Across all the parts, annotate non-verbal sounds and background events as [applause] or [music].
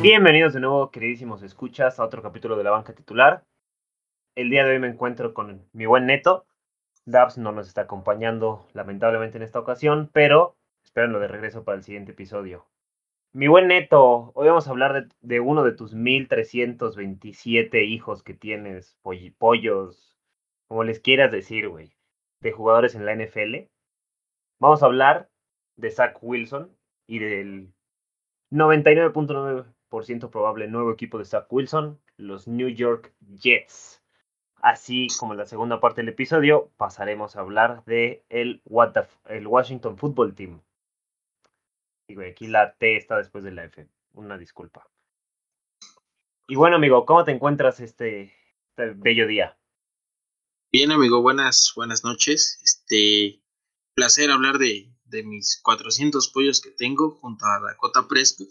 Bienvenidos de nuevo, queridísimos escuchas, a otro capítulo de la banca titular. El día de hoy me encuentro con mi buen Neto. Dabs no nos está acompañando lamentablemente en esta ocasión, pero espérenlo de regreso para el siguiente episodio. Mi buen Neto, hoy vamos a hablar de, uno de tus 1327 hijos que tienes, pollos, como les quieras decir, güey, de jugadores en la NFL. Vamos a hablar de Zach Wilson y del 99.9% probable nuevo equipo de Zach Wilson, los New York Jets. Así como en la segunda parte del episodio, pasaremos a hablar de el, Washington Football Team. Y aquí la T está después de la F. Una disculpa. Y bueno, amigo, ¿cómo te encuentras este, este bello día? Bien, amigo, buenas, buenas noches. Este, placer hablar de, de mis 400 pollos que tengo junto a Dakota Prescott.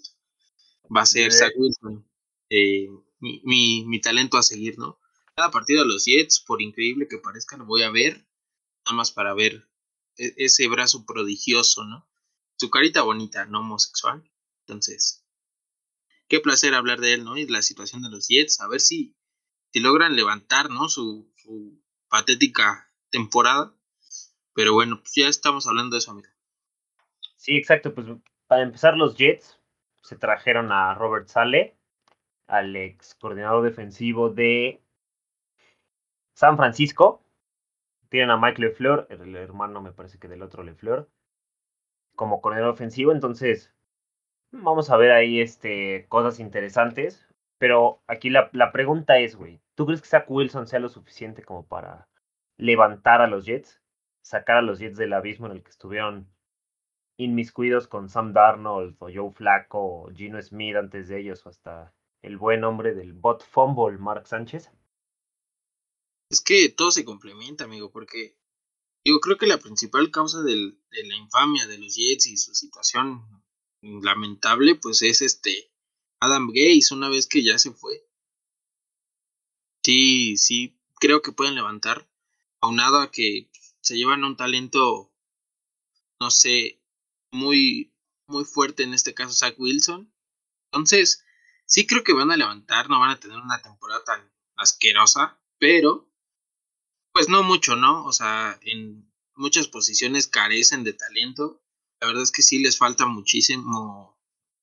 Va a ser Zach Wilson, eh, mi, mi, mi talento a seguir, ¿no? cada partido de los Jets, por increíble que parezca, lo voy a ver, nada más para ver e-, ese brazo prodigioso, ¿no? Su carita bonita, no homosexual. Entonces, qué placer hablar de él, ¿no? Y de la situación de los Jets, a ver si, si logran levantar, ¿no? Su, su patética temporada. Pero bueno, pues ya estamos hablando de eso, amigo. Sí, exacto. Pues para empezar, los Jets se trajeron a Robert Sale, al ex coordinador defensivo de San Francisco. Tienen a Mike LeFleur, el hermano me parece que del otro LeFleur, como coordinador ofensivo. Entonces, vamos a ver ahí este, cosas interesantes. Pero aquí la, la pregunta es, güey, ¿tú crees que Zach Wilson sea lo suficiente como para levantar a los Jets? Sacar a los Jets del abismo en el que estuvieron inmiscuidos con Sam Darnold o Joe Flacco o Gino Smith antes de ellos o hasta el buen hombre del bot fumble, Mark Sánchez? Es que todo se complementa, amigo, porque yo creo que la principal causa de la infamia de los Jets y su situación lamentable, pues es este Adam Gaze, una vez que ya se fue. Sí, sí, creo que pueden levantar, aunado a que se llevan un talento, no sé, muy, muy fuerte en este caso Zach Wilson. Entonces, sí creo que van a levantar, no van a tener una temporada tan asquerosa, pero pues no mucho, ¿no? O sea, en muchas posiciones carecen de talento. La verdad es que sí les falta muchísimo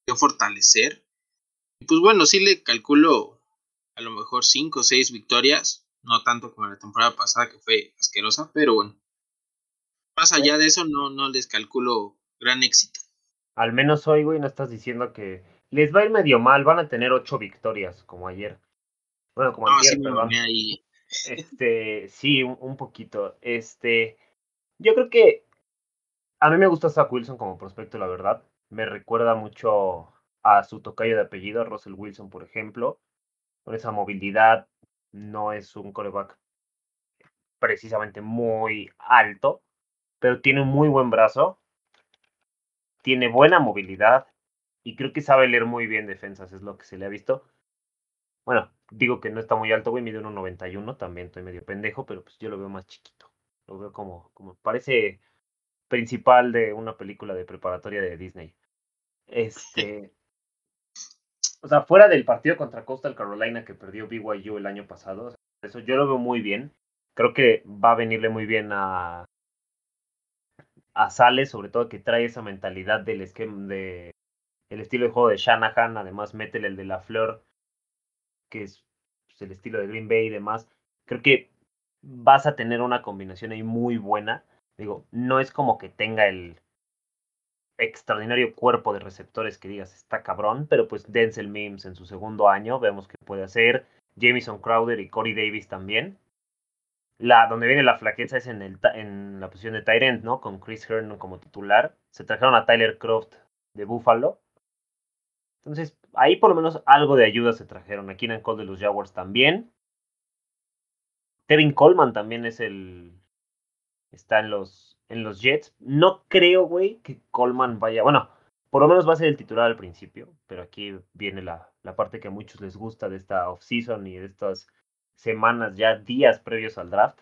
que fortalecer. Y pues bueno, sí le calculo a lo mejor 5 o 6 victorias, no tanto como la temporada pasada que fue asquerosa, pero bueno. Más allá de eso, no, no les calculo gran éxito. Al menos hoy, güey, no estás diciendo que les va a ir medio mal, van a tener 8 victorias, como ayer. Bueno, como ayer, perdón. Ahí, este, sí, un, poquito. Este, yo creo que a mí me gusta Zach Wilson como prospecto, la verdad. Me recuerda mucho a su tocayo de apellido, Russell Wilson, por ejemplo. Con esa movilidad, no es un coreback precisamente muy alto, pero tiene un muy buen brazo, tiene buena movilidad y creo que sabe leer muy bien defensas, es lo que se le ha visto. Bueno, digo que no está muy alto, güey, mide 1.91, también estoy medio pendejo, pero pues yo lo veo más chiquito. Lo veo como, como parece principal de una película de preparatoria de Disney. Este. O sea, fuera del partido contra Coastal Carolina que perdió BYU el año pasado, eso yo lo veo muy bien. Creo que va a venirle muy bien a, a Sale, sobre todo que trae esa mentalidad del esquema de el estilo de juego de Shanahan, además métele el de la flor que es pues, el estilo de Green Bay y demás, creo que vas a tener una combinación ahí muy buena. Digo, no es como que tenga el extraordinario cuerpo de receptores que digas está cabrón, pero pues Denzel Mims en su segundo año vemos que puede hacer, Jamison Crowder y Corey Davis también. La, donde viene la flaqueza es en, el, en la posición de Tyrant, ¿no? Con Chris Herndon como titular. Se trajeron a Tyler Croft de Buffalo. Entonces, ahí por lo menos algo de ayuda se trajeron. Aquí en Cole de los Jaguars también. Tevin Coleman también es el. Está en los, en los Jets. No creo, güey, que Coleman vaya. Bueno, por lo menos va a ser el titular al principio. Pero aquí viene la, la parte que a muchos les gusta de esta offseason y de estas semanas, ya días previos al draft.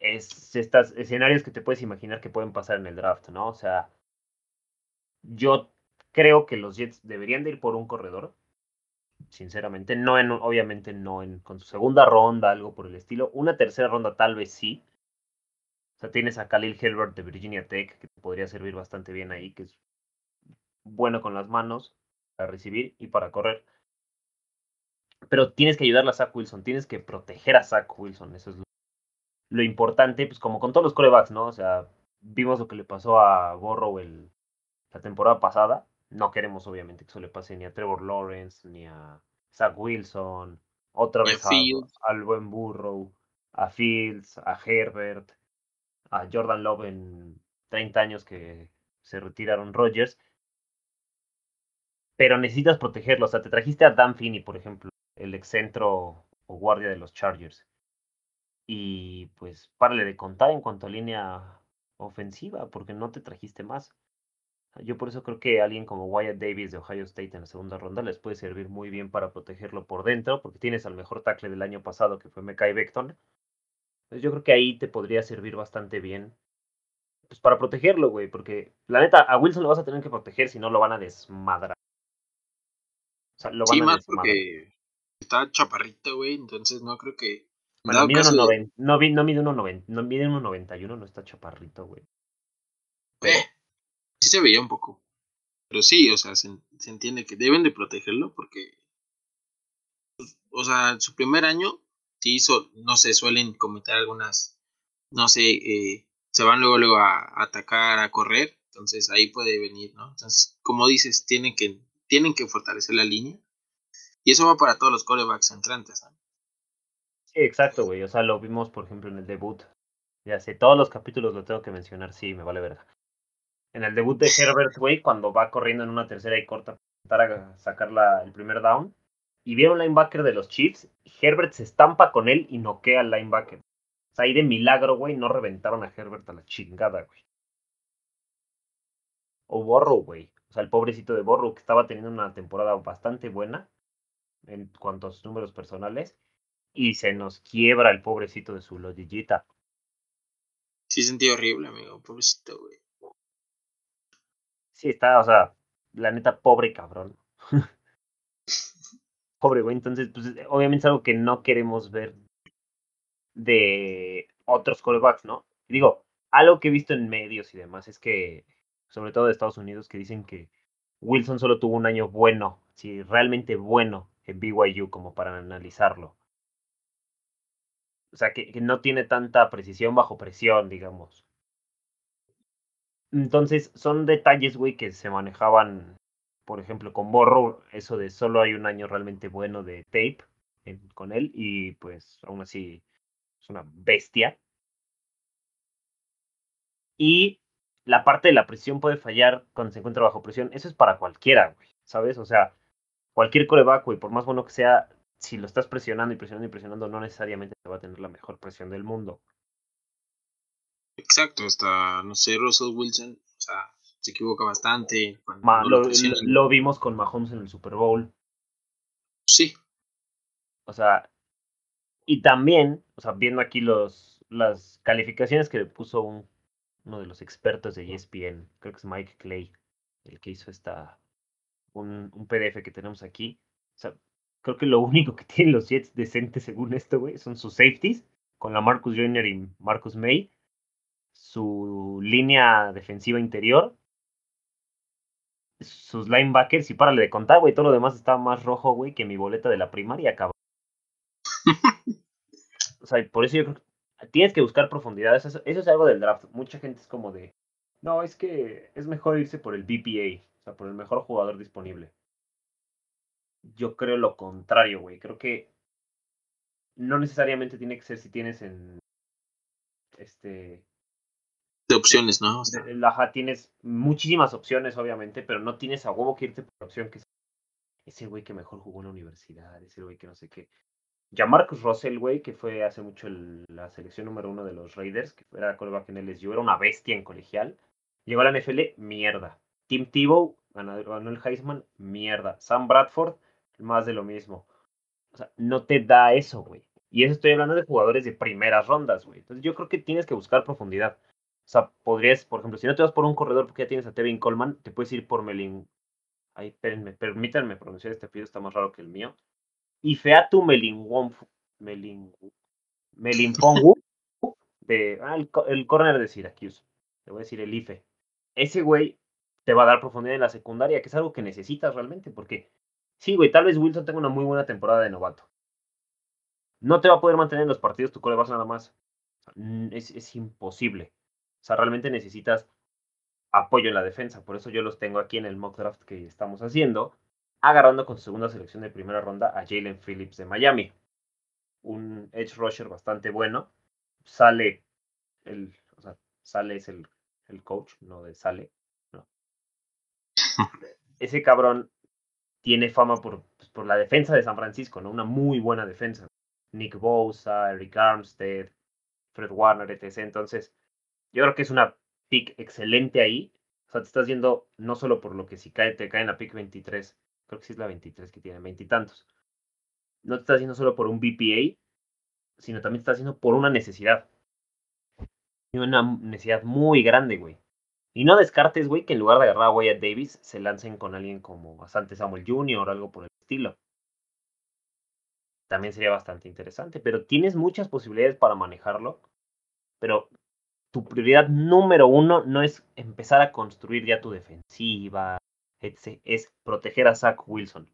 es estos escenarios que te puedes imaginar que pueden pasar en el draft, ¿no? O sea, yo creo que los Jets deberían de ir por un corredor, sinceramente, no en, obviamente no en, con su segunda ronda, algo por el estilo, una tercera ronda tal vez sí. O sea, tienes a Khalil Hilbert de Virginia Tech, que te podría servir bastante bien ahí, que es bueno con las manos para recibir y para correr. Pero tienes que ayudarle a Zach Wilson, tienes que proteger a Zach Wilson, eso es lo, importante, pues como con todos los corebacks, ¿no? O sea, vimos lo que le pasó a Borrow el, la temporada pasada. No queremos, obviamente, que eso le pase ni a Trevor Lawrence, ni a Zach Wilson, otra vez al buen Burrow, a Fields, a Herbert, a Jordan Love en 30 años que se retiraron Rodgers. Pero necesitas protegerlo. O sea, te trajiste a Dan Finney, por ejemplo, el excentro o guardia de los Chargers. Y pues párale de contar en cuanto a línea ofensiva, porque no te trajiste más. Yo por eso creo que alguien como Wyatt Davis de Ohio State en la segunda ronda les puede servir muy bien para protegerlo por dentro, porque tienes al mejor tackle del año pasado que fue Mekai Beckton. Entonces yo creo que ahí te podría servir bastante bien. Pues para protegerlo, güey, porque la neta, a Wilson lo vas a tener que proteger si no lo van a desmadrar. O sea, lo van sí, a más porque está chaparrito, güey, entonces no creo que. Bueno, mide no, no mide 1.91, no mide 1.91, no está chaparrito, güey. Eh, sí se veía un poco. Pero sí, o sea, se, entiende que deben de protegerlo porque. Pues, o sea, su primer año, sí hizo, no sé, suelen cometer algunas. No sé, eh, se van luego, luego a, atacar, a correr. Entonces ahí puede venir, ¿no? Entonces, como dices, tienen que, tienen que fortalecer la línea. Y eso va para todos los corebacks entrantes, ¿no? Sí, exacto, güey. O sea, lo vimos, por ejemplo, en el debut. Ya sé, todos los capítulos lo tengo que mencionar, sí, me vale verga en el debut de [laughs] Herbert, güey, cuando va corriendo en una tercera y corta para sacar la, el primer down. Y viene un linebacker de los Chiefs. Herbert se estampa con él y noquea al linebacker. O sea, ahí de milagro, güey, no reventaron a Herbert a la chingada, güey. O Borrow, güey. O sea, el pobrecito de Borrow que estaba teniendo una temporada bastante buena en cuanto a sus números personales. Y se nos quiebra el pobrecito de su lodillita. Sí, sentí horrible, amigo. Pobrecito, güey. Sí, está, o sea, la neta, pobre cabrón. [laughs] pobre, güey. Entonces, pues, obviamente es algo que no queremos ver de otros callbacks, ¿no? digo, algo que he visto en medios y demás es que, sobre todo de Estados Unidos, que dicen que Wilson solo tuvo un año bueno, sí, realmente bueno en BYU como para analizarlo. O sea, que, no tiene tanta precisión bajo presión, digamos. Entonces, son detalles, güey, que se manejaban, por ejemplo, con Borro, eso de solo hay un año realmente bueno de tape con él y pues aún así es una bestia. Y la parte de la presión puede fallar cuando se encuentra bajo presión. Eso es para cualquiera, güey, ¿sabes? O sea, cualquier coreback, güey, por más bueno que sea, si lo estás presionando y presionando y presionando, no necesariamente te va a tener la mejor presión del mundo. Exacto, hasta, no sé, Russell Wilson, o sea, se equivoca bastante. lo, vimos con Mahomes en el Super Bowl. Sí. O sea, y también, o sea, viendo aquí los, las calificaciones que le puso un, uno de los expertos de ESPN, creo que es Mike Clay, el que hizo esta, un, un PDF que tenemos aquí. O sea, creo que lo [laughs] único que tienen los Jets decentes según esto, güey, son sus safeties, con la Marcus Jr. y Marcus May su línea defensiva interior, sus linebackers y párale de contar, güey, todo lo demás está más rojo, güey, que mi boleta de la primaria, cabrón. [laughs] o sea, por eso yo creo que tienes que buscar profundidad, eso, es algo del draft. Mucha gente es como de, no, es que es mejor irse por el BPA, sea, por el mejor jugador disponible. Yo creo lo contrario, güey, creo que no necesariamente tiene que ser si tienes en este de opciones, ¿no? O tienes muchísimas opciones, obviamente, pero no tienes a huevo que irte por la opción que es ese güey que mejor jugó en la universidad, ese güey que no sé qué. Ya Marcus Russell, güey, que fue hace mucho la selección número uno de los Raiders, que era coreback en LSU, era una bestia en colegial. Llegó a la NFL, mierda. Tim Tebow, ganó, Heisman, mierda. Sam Bradford, más de lo mismo. O sea, no te da eso, güey. Y eso estoy hablando de jugadores de primeras rondas, güey. Entonces yo creo que tienes que buscar profundidad. O sea, podrías, por ejemplo, si no te vas por un corredor porque ya tienes a Tevin Coleman, te puedes ir por Melin. Ay, espérenme, permítanme pronunciar este apellido, está más raro que el mío. Y Featu Melin Melin Melin Pongu, de, ah, el, el corner de Syracuse. Te voy a decir el IFE. Ese güey te va a dar profundidad en la secundaria, que es algo que necesitas realmente, porque sí, güey, tal vez Wilson tenga una muy buena temporada de novato. No te va a poder mantener en los partidos tu corebas nada más. Es, es imposible. O sea, realmente necesitas apoyo en la defensa. Por eso yo los tengo aquí en el mock draft que estamos haciendo, agarrando con su segunda selección de primera ronda a Jalen Phillips de Miami. Un edge rusher bastante bueno. Sale el, o sea, sale es el, el coach, no de sale. [laughs] Ese cabrón tiene fama por, pues, por la defensa de San Francisco, ¿no? Una muy buena defensa. Nick Bosa, Eric Armstead, Fred Warner, etc. Entonces, yo creo que es una pick excelente ahí. O sea, te estás yendo no solo por lo que si cae, te cae en la pick 23, creo que sí es la 23 que tiene, veintitantos. No te estás yendo solo por un BPA, sino también te estás yendo por una necesidad. Y una necesidad muy grande, güey. Y no descartes, güey, que en lugar de agarrar a Wyatt Davis, se lancen con alguien como Asante Samuel Jr. o algo por el estilo. También sería bastante interesante, pero tienes muchas posibilidades para manejarlo. Pero tu prioridad número uno no es empezar a construir ya tu defensiva, etc. Es proteger a Zach Wilson.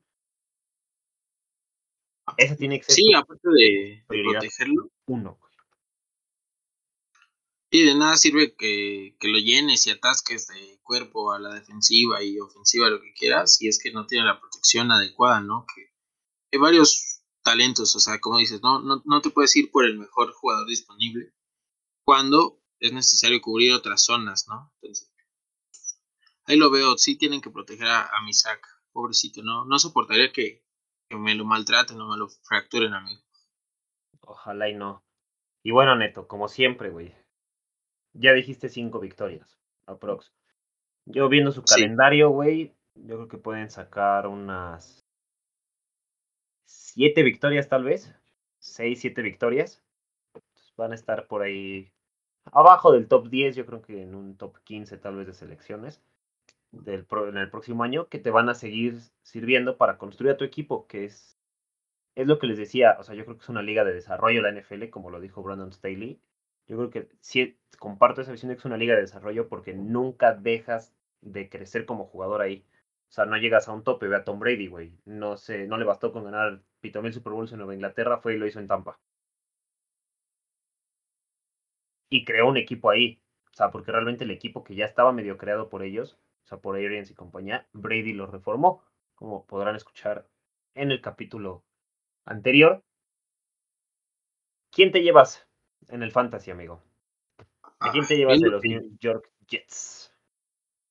Esa tiene que ser. Sí, aparte de, protegerlo. Uno. Sí, de nada sirve que, que, lo llenes y atasques de cuerpo a la defensiva y ofensiva, lo que quieras, si es que no tiene la protección adecuada, ¿no? Que hay varios talentos, o sea, como dices, no, no, no te puedes ir por el mejor jugador disponible cuando es necesario cubrir otras zonas, ¿no? Entonces, ahí lo veo, sí tienen que proteger a, a mi sac, pobrecito, ¿no? No soportaría que, que me lo maltraten o me lo fracturen a mí. Ojalá y no. Y bueno, Neto, como siempre, güey. Ya dijiste cinco victorias, aprox. Yo viendo su calendario, güey, yo creo que pueden sacar unas siete victorias tal vez. Seis, siete victorias. van a estar por ahí abajo del top 10, yo creo que en un top 15 tal vez de selecciones del en el próximo año que te van a seguir sirviendo para construir a tu equipo, que es, es lo que les decía, o sea, yo creo que es una liga de desarrollo la NFL, como lo dijo Brandon Staley. Yo creo que sí comparto esa visión de que es una liga de desarrollo porque nunca dejas de crecer como jugador ahí. O sea, no llegas a un tope, ve a Tom Brady, güey. No sé, no le bastó con ganar Pito Mil Super Bowls en Nueva Inglaterra, fue y lo hizo en Tampa y creó un equipo ahí. O sea, porque realmente el equipo que ya estaba medio creado por ellos, o sea, por Arians y compañía, Brady lo reformó, como podrán escuchar en el capítulo anterior. ¿Quién te llevas en el fantasy, amigo? ¿A quién te llevas de los New York Jets?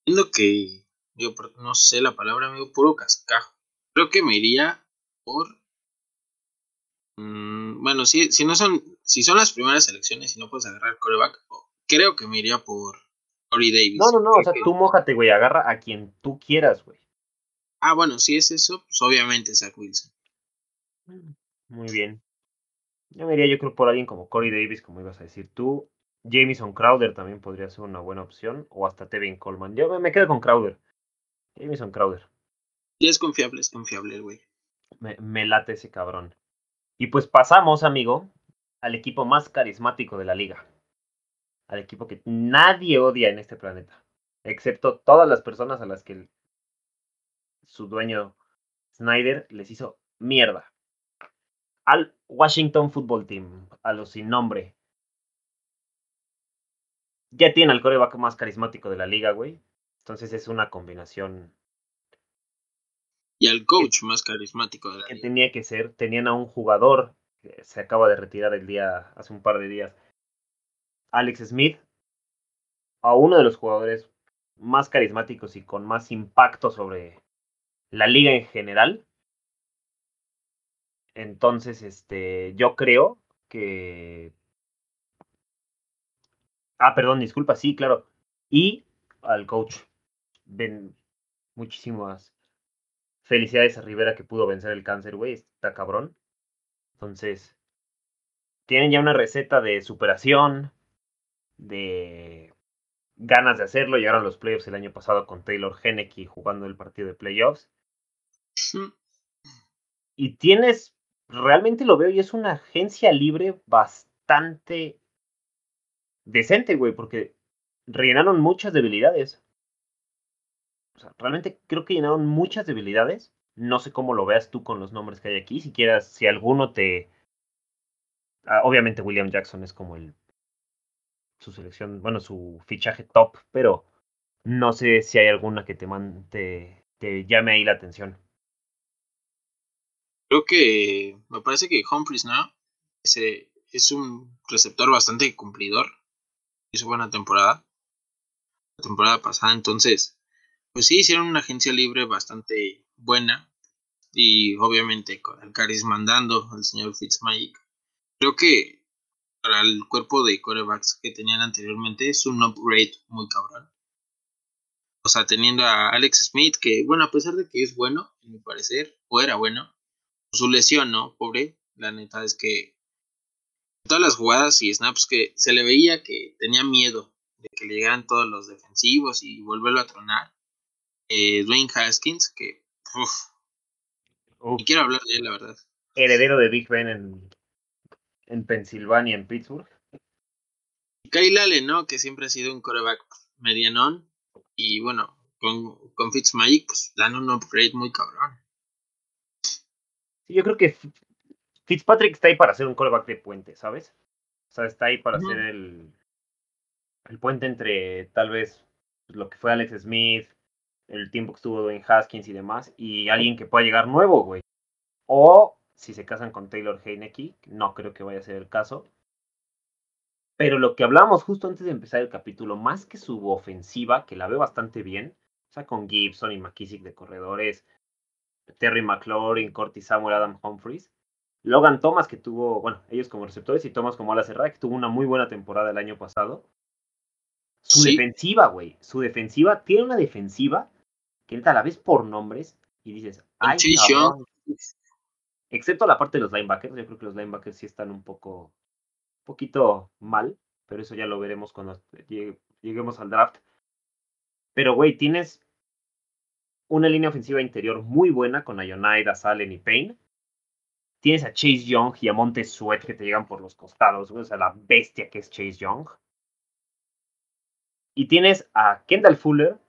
Viendo que, yo no sé la palabra, amigo, puro cascajo. Creo que me iría por Mm, bueno, si, si no son, si son las primeras elecciones y no puedes agarrar coreback, creo que me iría por Corey Davis. No, no, no, o sea, tú mojate, güey, agarra a quien tú quieras, güey. Ah, bueno, si es eso, pues obviamente Zach Wilson. Muy bien. Yo me iría, yo creo, por alguien como Corey Davis, como ibas a decir tú. Jamison Crowder también podría ser una buena opción. O hasta Tevin Coleman. Yo me, quedo con Crowder. Jamison Crowder. Y es confiable, es confiable güey. Me, me late ese cabrón. Y pues pasamos, amigo, al equipo más carismático de la liga. Al equipo que nadie odia en este planeta. Excepto todas las personas a las que su dueño Snyder les hizo mierda. Al Washington Football Team, a los sin nombre. Ya tiene al coreback más carismático de la liga, güey. Entonces es una combinación y al coach más carismático de la que tenía que ser. Tenían a un jugador que se acaba de retirar el día, hace un par de días, Alex Smith, a uno de los jugadores más carismáticos y con más impacto sobre la liga en general. Entonces, este, yo creo que. Ah, perdón, disculpa, sí, claro. Y al coach. Ven muchísimas Felicidades a Rivera que pudo vencer el cáncer, güey. Está cabrón. Entonces, tienen ya una receta de superación, de ganas de hacerlo. Llegaron los playoffs el año pasado con Taylor Henneke jugando el partido de playoffs. Y tienes, realmente lo veo y es una agencia libre bastante decente, güey, porque rellenaron muchas debilidades. O sea, realmente creo que llenaron muchas debilidades. No sé cómo lo veas tú con los nombres que hay aquí. Si quieras, si alguno te. Ah, obviamente, William Jackson es como el. Su selección, bueno, su fichaje top, pero no sé si hay alguna que te, te, te llame ahí la atención. Creo que me parece que Humphries, ¿no? Es un receptor bastante cumplidor. Hizo buena temporada. La temporada pasada, entonces, pues sí, hicieron una agencia libre bastante buena. Y obviamente con el carisma andando, el señor Fitzmagic. Creo que para el cuerpo de corebacks que tenían anteriormente es un upgrade muy cabrón. O sea, teniendo a Alex Smith, que bueno, a pesar de que es bueno, en mi parecer, o era bueno, su lesión, ¿no? Pobre, la neta es que todas las jugadas y snaps que se le veía que tenía miedo de que le llegaran todos los defensivos y volverlo a tronar. Eh, Dwayne Haskins, que uff, quiero hablar de él, la verdad. Heredero de Big Ben en, en Pensilvania, en Pittsburgh. Y Kyle Allen, ¿no? Que siempre ha sido un coreback medianón. Y bueno, con, con Fitzmagic, pues dan un upgrade muy cabrón yo creo que Fitzpatrick está ahí para ser un callback de puente, ¿sabes? O sea, está ahí para ser el, el puente entre tal vez lo que fue Alex Smith, el tiempo que estuvo en Haskins y demás, y alguien que pueda llegar nuevo, güey. O si se casan con Taylor Heineke, no creo que vaya a ser el caso. Pero lo que hablamos justo antes de empezar el capítulo, más que su ofensiva, que la veo bastante bien, o sea, con Gibson y McKissick de corredores, Terry McLaurin, Cortis Samuel, Adam Humphries. Logan Thomas, que tuvo, bueno, ellos como receptores y Thomas como ala cerrada, que tuvo una muy buena temporada el año pasado. Su defensiva, güey, su defensiva, tiene una defensiva que a la ves por nombres y dices, ay, Excepto la parte de los linebackers, yo creo que los linebackers sí están un poco, un poquito mal, pero eso ya lo veremos cuando lleguemos al draft. Pero, güey, tienes una línea ofensiva interior muy buena con Ionaida, Salen y Payne. Tienes a Chase Young y a Monte Sweat que te llegan por los costados, o sea, la bestia que es Chase Young. Y tienes a Kendall Fuller,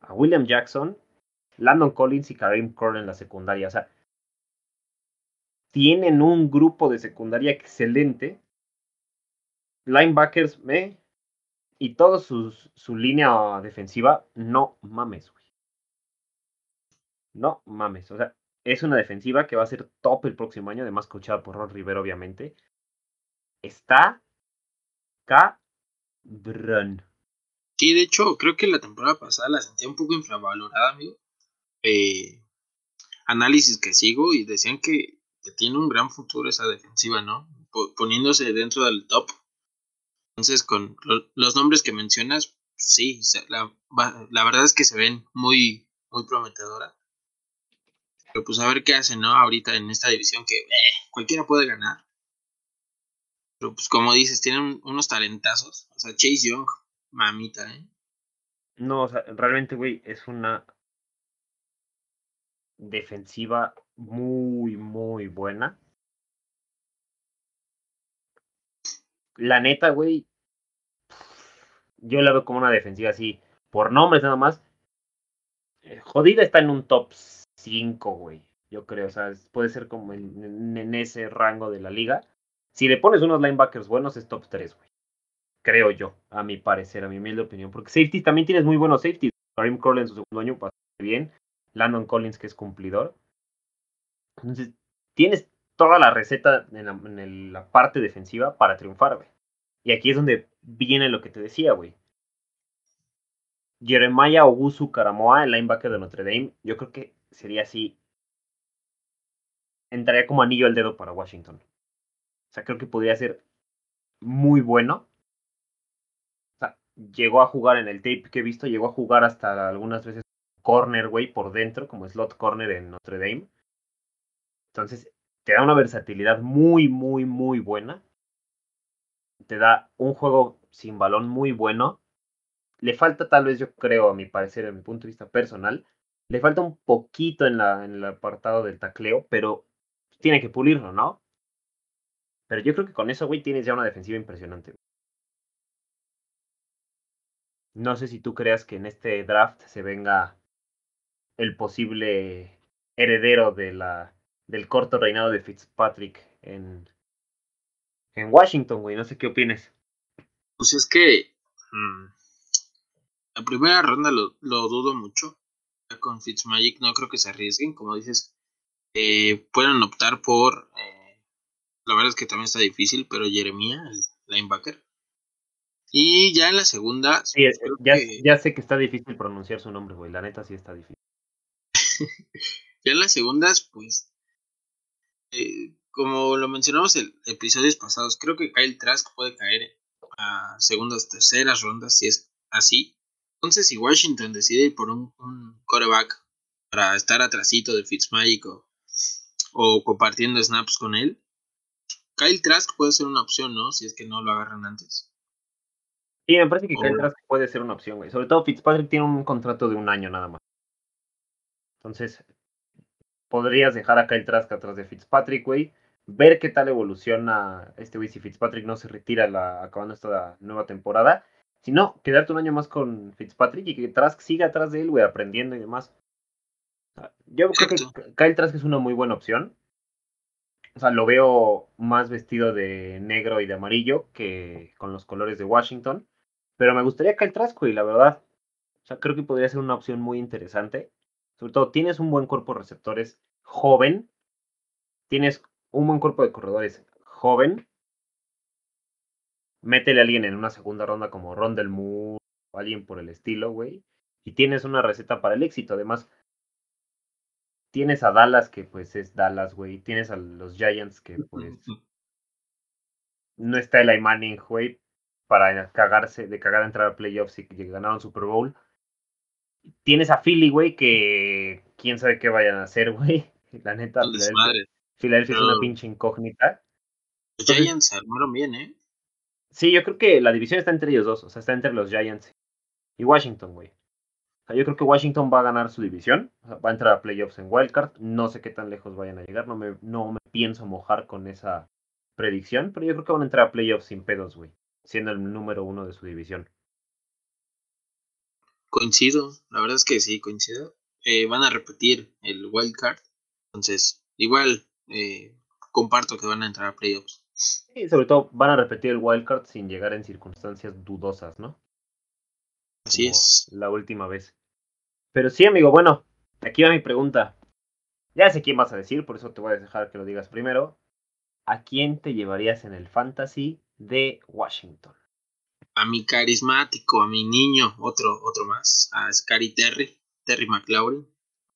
a William Jackson, Landon Collins y Kareem Curl en la secundaria. O sea, tienen un grupo de secundaria excelente. Linebackers, me. Y toda su, su línea defensiva, no mames, no mames, o sea, es una defensiva que va a ser top el próximo año, además coachada por Ron Rivera, obviamente. Está cabrón. Sí, de hecho, creo que la temporada pasada la sentía un poco infravalorada, amigo. Eh, análisis que sigo y decían que, tiene un gran futuro esa defensiva, ¿no? poniéndose dentro del top. Entonces, con los nombres que mencionas, sí, la, la verdad es que se ven muy, muy prometedoras. Pues a ver qué hacen, ¿no? Ahorita en esta división que eh, cualquiera puede ganar. Pero pues como dices, tienen unos talentazos. O sea, Chase Young, mamita, ¿eh? No, o sea, realmente, güey, es una defensiva muy, muy buena. La neta, güey, yo la veo como una defensiva así, por nombres nada más. Eh, jodida está en un top 5, güey. Yo creo, o sea, puede ser como en, ese rango de la liga. Si le pones unos linebackers buenos, es top 3, güey. Creo yo, a mi parecer, a mi humilde opinión. Porque safety también tienes muy buenos safeties. Karim Curl en su segundo año pasó bien. Landon Collins, que es cumplidor. Entonces, tienes toda la receta en en la parte defensiva para triunfar, güey. Y aquí es donde viene lo que te decía, güey. Jeremiah Ogusu Karamoa, el linebacker de Notre Dame, yo creo que sería así. Entraría como anillo al dedo para Washington. O sea, creo que podría ser muy bueno. O sea, llegó a jugar en el tape que he visto, llegó a jugar hasta algunas veces corner, güey, por dentro, como slot corner en Notre Dame. Entonces, te da una versatilidad muy, muy, muy buena. te da un juego sin balón muy bueno. Le falta tal vez, yo creo, a mi parecer, a mi punto de vista personal, le falta un poquito en, la, en el apartado del tacleo, pero tiene que pulirlo, ¿no? Pero yo creo que con eso, güey, tienes ya una defensiva impresionante. No sé si tú creas que en este draft se venga el posible heredero de la, del corto reinado de Fitzpatrick en, en Washington, güey. No sé qué opines. Pues es que mm, la primera ronda lo, lo, dudo mucho. Con Fitzmagic no creo que se arriesguen. Como dices, eh, pueden optar por. Eh, la verdad es que también está difícil, pero Jeremía, el linebacker. Y ya en la segunda. Sí, eh, ya, ya sé que está difícil pronunciar su nombre, güey. La neta sí está difícil. [laughs] ya en las segundas, pues. Eh, como lo mencionamos en episodios pasados, creo que Kyle Trask puede caer a segundas, terceras rondas, si es así. Entonces, si Washington decide ir por un, un coreback para estar atrasito de Fitzmagic o, o compartiendo snaps con él, Kyle Trask puede ser una opción, ¿no? Si es que no lo agarran antes. Sí, me parece que Kyle Trask puede ser una opción, güey. Sobre todo Fitzpatrick tiene un contrato de un año nada más. Entonces, podrías dejar a Kyle Trask atrás de Fitzpatrick, güey ver qué tal evoluciona este güey si Fitzpatrick no se retira la, acabando esta nueva temporada. Si no, quedarte un año más con Fitzpatrick y que Trask siga atrás de él, güey, aprendiendo y demás. Yo creo que Kyle Trask es una muy buena opción. O sea, lo veo más vestido de negro y de amarillo que con los colores de Washington. Pero me gustaría Kyle Trask, güey, la verdad. O sea, creo que podría ser una opción muy interesante. Sobre todo, tienes un buen cuerpo de receptores joven. Tienes un buen cuerpo de corredores joven, métele a alguien en una segunda ronda como Rondell Moore o alguien por el estilo, güey, y tienes una receta para el éxito. Además, tienes a Dallas, que pues es Dallas, güey, tienes a los Giants, que pues no está el Manning, güey, para cagarse, de cagar a entrar a playoffs y que ganaron Super Bowl. Tienes a Philly, güey, que quién sabe qué vayan a hacer, [laughs] güey. La neta, Filadelfia es una pinche incógnita. Los Giants se armaron bien, ¿eh? Sí, yo creo que la división está entre ellos dos, o sea, está entre los Giants y Washington, güey. O sea, yo creo que Washington va a ganar su división, va a entrar a playoffs en Wildcard, no sé qué tan lejos vayan a llegar, no me, no me pienso mojar con esa predicción, pero yo creo que van a entrar a playoffs sin pedos, güey, siendo el número uno de su división. Coincido, la verdad es que sí, coincido. Eh, van a repetir el Wildcard, entonces, igual, eh, comparto que van a entrar a playoffs. Y sobre todo van a repetir el wildcard sin llegar en circunstancias dudosas, ¿no? Así es. La última vez. Pero sí, amigo, bueno, aquí va mi pregunta. Ya sé quién vas a decir, por eso te voy a dejar que lo digas primero. ¿A quién te llevarías en el fantasy de Washington? A mi carismático, a mi niño, otro, otro más, a Scary Terry, Terry McLaurin.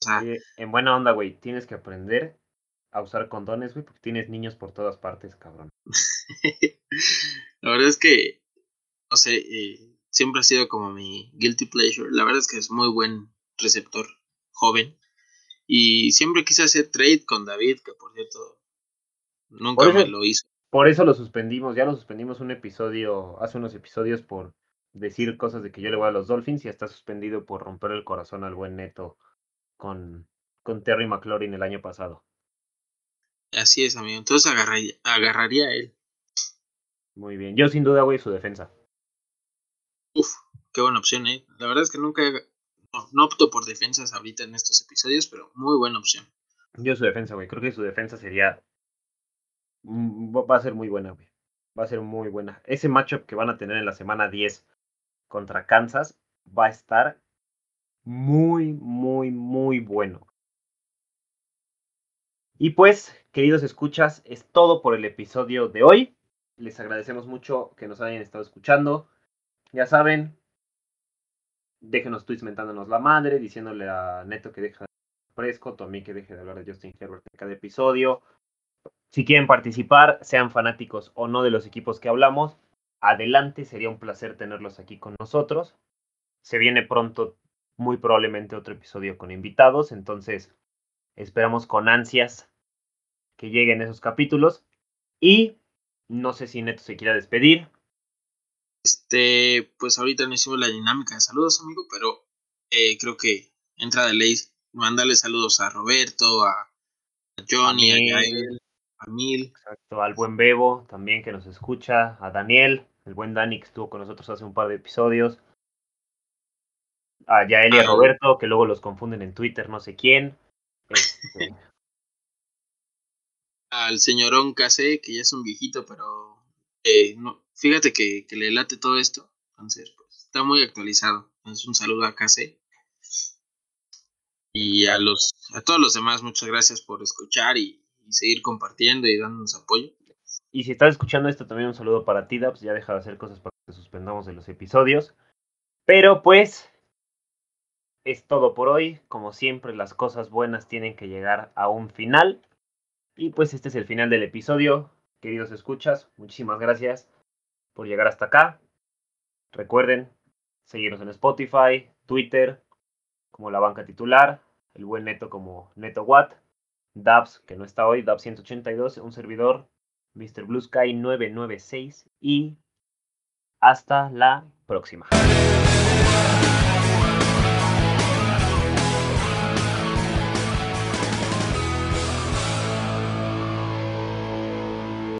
O sea, en buena onda, güey, tienes que aprender a usar condones, güey, porque tienes niños por todas partes, cabrón. [laughs] la verdad es que, no sé, eh, siempre ha sido como mi guilty pleasure. La verdad es que es muy buen receptor joven. Y siempre quise hacer trade con David, que por cierto, nunca me lo hizo. Por eso lo suspendimos, ya lo suspendimos un episodio, hace unos episodios por decir cosas de que yo le voy a los Dolphins y está suspendido por romper el corazón al buen Neto con, con Terry McLaurin el año pasado. Así es, amigo. Entonces agarraría, agarraría a él. Muy bien. Yo sin duda, voy a su defensa. Uf, qué buena opción, ¿eh? La verdad es que nunca... No, opto por defensas ahorita en estos episodios, pero muy buena opción. Yo su defensa, güey. Creo que su defensa sería... Mm, va a ser muy buena, güey. Va a ser muy buena. Ese matchup que van a tener en la semana 10 contra Kansas va a estar muy, muy, muy bueno. Y pues, queridos escuchas, es todo por el episodio de hoy. Les agradecemos mucho que nos hayan estado escuchando. Ya saben, déjenos tweets mentándonos la madre, diciéndole a Neto que deja Prescott, o a mí que deje de hablar de Justin Herbert en cada episodio. Si quieren participar, sean fanáticos o no de los equipos que hablamos, adelante, sería un placer tenerlos aquí con nosotros. Se viene pronto, muy probablemente, otro episodio con invitados, entonces esperamos con ansias que lleguen esos capítulos. Y no sé si Neto se quiera despedir. Este, pues ahorita no hicimos la dinámica de saludos, amigo, pero eh, creo que entra de ley mandarle saludos a Roberto, a Johnny, a, Gael, a Mil. Exacto, al buen Bebo también que nos escucha, a Daniel, el buen Dani que estuvo con nosotros hace un par de episodios. A Yael y a Roberto, que luego los confunden en Twitter, no sé quién. Este, [laughs] al señorón Case, que ya es un viejito, pero eh, no, fíjate que, le late todo esto. Entonces, pues, está muy actualizado. Es un saludo a Case. Y a los a todos los demás, muchas gracias por escuchar y, seguir compartiendo y dándonos apoyo. Y si estás escuchando esto, también un saludo para ti, Dabs. Ya deja de hacer cosas para que suspendamos de los episodios. Pero pues, es todo por hoy. Como siempre, las cosas buenas tienen que llegar a un final. Y pues este es el final del episodio. Queridos escuchas, muchísimas gracias por llegar hasta acá. Recuerden seguirnos en Spotify, Twitter, como la banca titular, el buen Neto como Neto Watt, Dabs, que no está hoy, Dabs 182, un servidor, Mr. Blue Sky 996 y hasta la próxima.